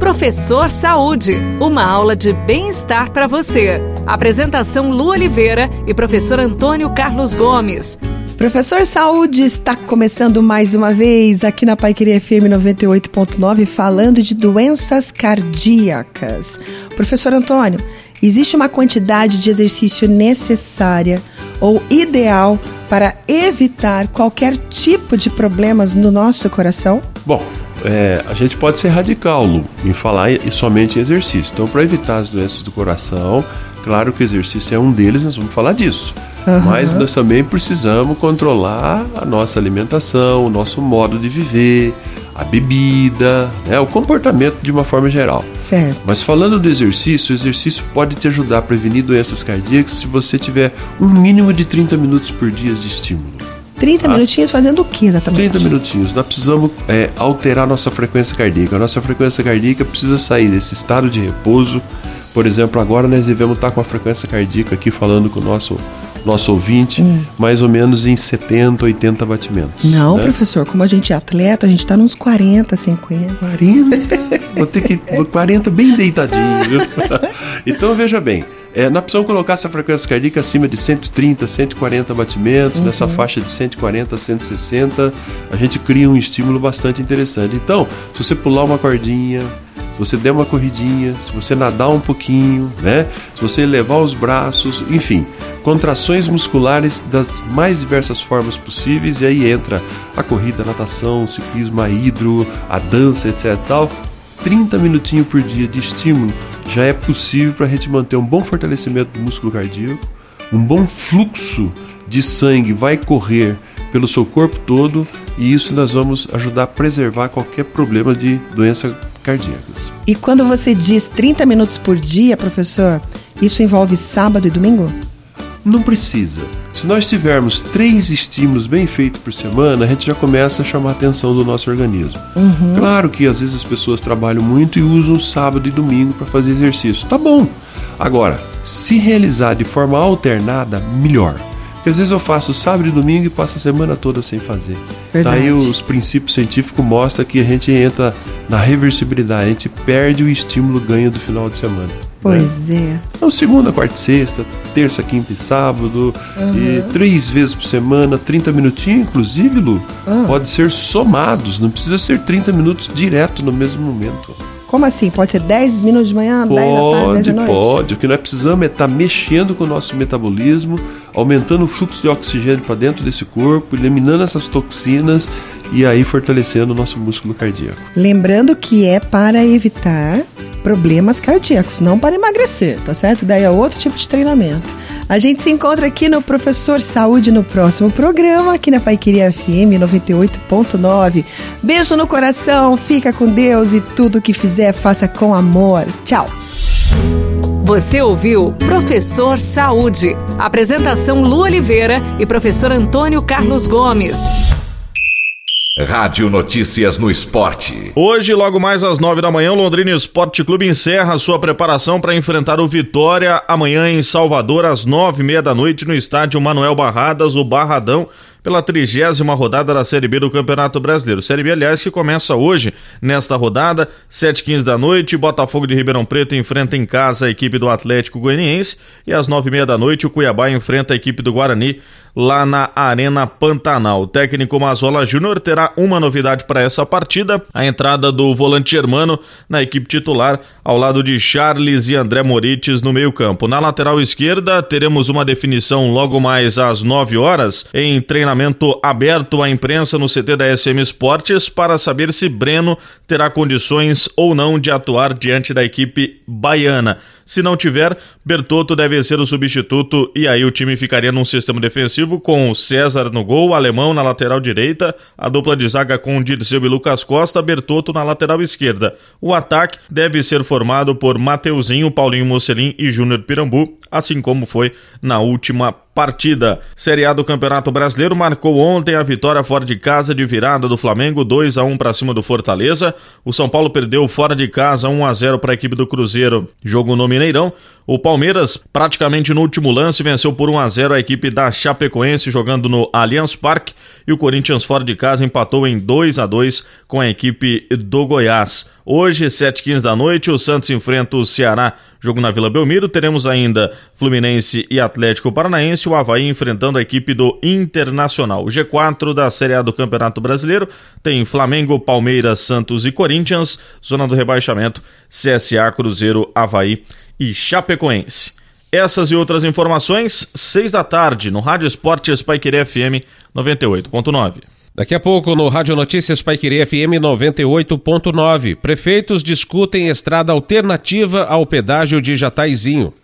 Professor Saúde, uma aula de bem-estar para você. Apresentação Lu Oliveira e professor Antônio Carlos Gomes. Professor Saúde está começando mais uma vez aqui na Paiqueria FM 98.9 falando de doenças cardíacas. Professor Antônio, existe uma quantidade de exercício necessária ou ideal para evitar qualquer tipo de problemas no nosso coração? Bom, é, a gente pode ser radical, Lu, em falar somente em exercício. Então, para evitar as doenças do coração, claro que o exercício é um deles, nós vamos falar disso. Uhum. Mas nós também precisamos controlar a nossa alimentação, o nosso modo de viver, a bebida, né, o comportamento de uma forma geral. Certo. Mas falando do exercício, o exercício pode te ajudar a prevenir doenças cardíacas se você tiver um mínimo de 30 minutos por dia de estímulo. 30 ah, minutinhos fazendo o que exatamente? 30 minutinhos. Nós precisamos é, alterar nossa frequência cardíaca. A nossa frequência cardíaca precisa sair desse estado de repouso. Por exemplo, agora nós devemos estar com a frequência cardíaca aqui falando com o nosso nosso ouvinte, hum. mais ou menos em 70, 80 batimentos. Não, né? professor, como a gente é atleta, a gente está nos 40, 50. 40? Vou ter que. 40 bem deitadinho. então veja bem. É, nós precisamos colocar essa frequência cardíaca acima de 130, 140 batimentos, uhum. nessa faixa de 140 a 160, a gente cria um estímulo bastante interessante. Então, se você pular uma cordinha, se você der uma corridinha, se você nadar um pouquinho, né? Se você elevar os braços, enfim, contrações musculares das mais diversas formas possíveis, e aí entra a corrida, a natação, o ciclismo, a hidro, a dança, etc. Tal. 30 minutinhos por dia de estímulo já é possível para a gente manter um bom fortalecimento do músculo cardíaco, um bom fluxo de sangue vai correr pelo seu corpo todo e isso nós vamos ajudar a preservar qualquer problema de doença cardíacas. E quando você diz 30 minutos por dia, professor, isso envolve sábado e domingo? Não precisa. Se nós tivermos três estímulos bem feitos por semana, a gente já começa a chamar a atenção do nosso organismo. Uhum. Claro que às vezes as pessoas trabalham muito e usam sábado e domingo para fazer exercício. Tá bom. Agora, se realizar de forma alternada, melhor. Porque às vezes eu faço sábado e domingo e passo a semana toda sem fazer. Verdade. Daí os princípios científicos mostram que a gente entra na reversibilidade, a gente perde o estímulo ganho do final de semana. Pois né? é. Então, segunda, quarta e sexta, terça, quinta e sábado, uhum. e três vezes por semana, 30 minutinhos, inclusive, Lu, uhum. pode ser somados, não precisa ser 30 minutos direto no mesmo momento. Como assim? Pode ser 10 minutos de manhã, pode, 10 da tarde, 10 da noite? Pode, O que nós precisamos é estar tá mexendo com o nosso metabolismo, aumentando o fluxo de oxigênio para dentro desse corpo, eliminando essas toxinas e aí fortalecendo o nosso músculo cardíaco. Lembrando que é para evitar problemas cardíacos, não para emagrecer, tá certo? Daí é outro tipo de treinamento. A gente se encontra aqui no Professor Saúde no próximo programa, aqui na Paiqueria FM 98.9. Beijo no coração, fica com Deus e tudo que fizer, faça com amor. Tchau! Você ouviu Professor Saúde. Apresentação Lu Oliveira e professor Antônio Carlos Gomes. Rádio Notícias no Esporte. Hoje, logo mais às nove da manhã, o Londrina Esporte Clube encerra sua preparação para enfrentar o Vitória amanhã em Salvador, às nove e meia da noite, no estádio Manuel Barradas, o Barradão pela trigésima rodada da Série B do Campeonato Brasileiro. Série B, aliás, que começa hoje, nesta rodada, 7h15 da noite, Botafogo de Ribeirão Preto enfrenta em casa a equipe do Atlético Goianiense e às 9h30 da noite o Cuiabá enfrenta a equipe do Guarani lá na Arena Pantanal. O técnico Mazola Júnior terá uma novidade para essa partida, a entrada do volante Germano na equipe titular, ao lado de Charles e André Morites no meio campo. Na lateral esquerda, teremos uma definição logo mais às 9 horas, em treinamento aberto à imprensa no CT da SM Esportes para saber se Breno terá condições ou não de atuar diante da equipe baiana. Se não tiver, Bertotto deve ser o substituto e aí o time ficaria num sistema defensivo com César no gol, Alemão na lateral direita, a dupla de zaga com Dirceu e Lucas Costa, Bertotto na lateral esquerda. O ataque deve ser formado por Mateuzinho, Paulinho Mocelin e Júnior Pirambu, assim como foi na última partida. Série A do Campeonato Brasileiro marcou ontem a vitória fora de casa de virada do Flamengo, 2 a 1 para cima do Fortaleza. O São Paulo perdeu fora de casa 1 a 0 para a equipe do Cruzeiro. Jogo no Mineirão. O Palmeiras, praticamente no último lance, venceu por 1 a 0 a equipe da Chapecoense jogando no Allianz Parque e o Corinthians fora de casa empatou em 2 a 2 com a equipe do Goiás. Hoje, 7h15 da noite, o Santos enfrenta o Ceará, jogo na Vila Belmiro. Teremos ainda Fluminense e Atlético Paranaense, o Havaí enfrentando a equipe do Internacional. O G4 da Série A do Campeonato Brasileiro tem Flamengo, Palmeiras, Santos e Corinthians. Zona do rebaixamento, CSA, Cruzeiro, Havaí e Chapecoense. Essas e outras informações, 6 da tarde, no Rádio Esportes Paiquerê FM 98.9. Daqui a pouco, no Rádio Notícias Paiquerê FM 98.9, prefeitos discutem estrada alternativa ao pedágio de Jataizinho.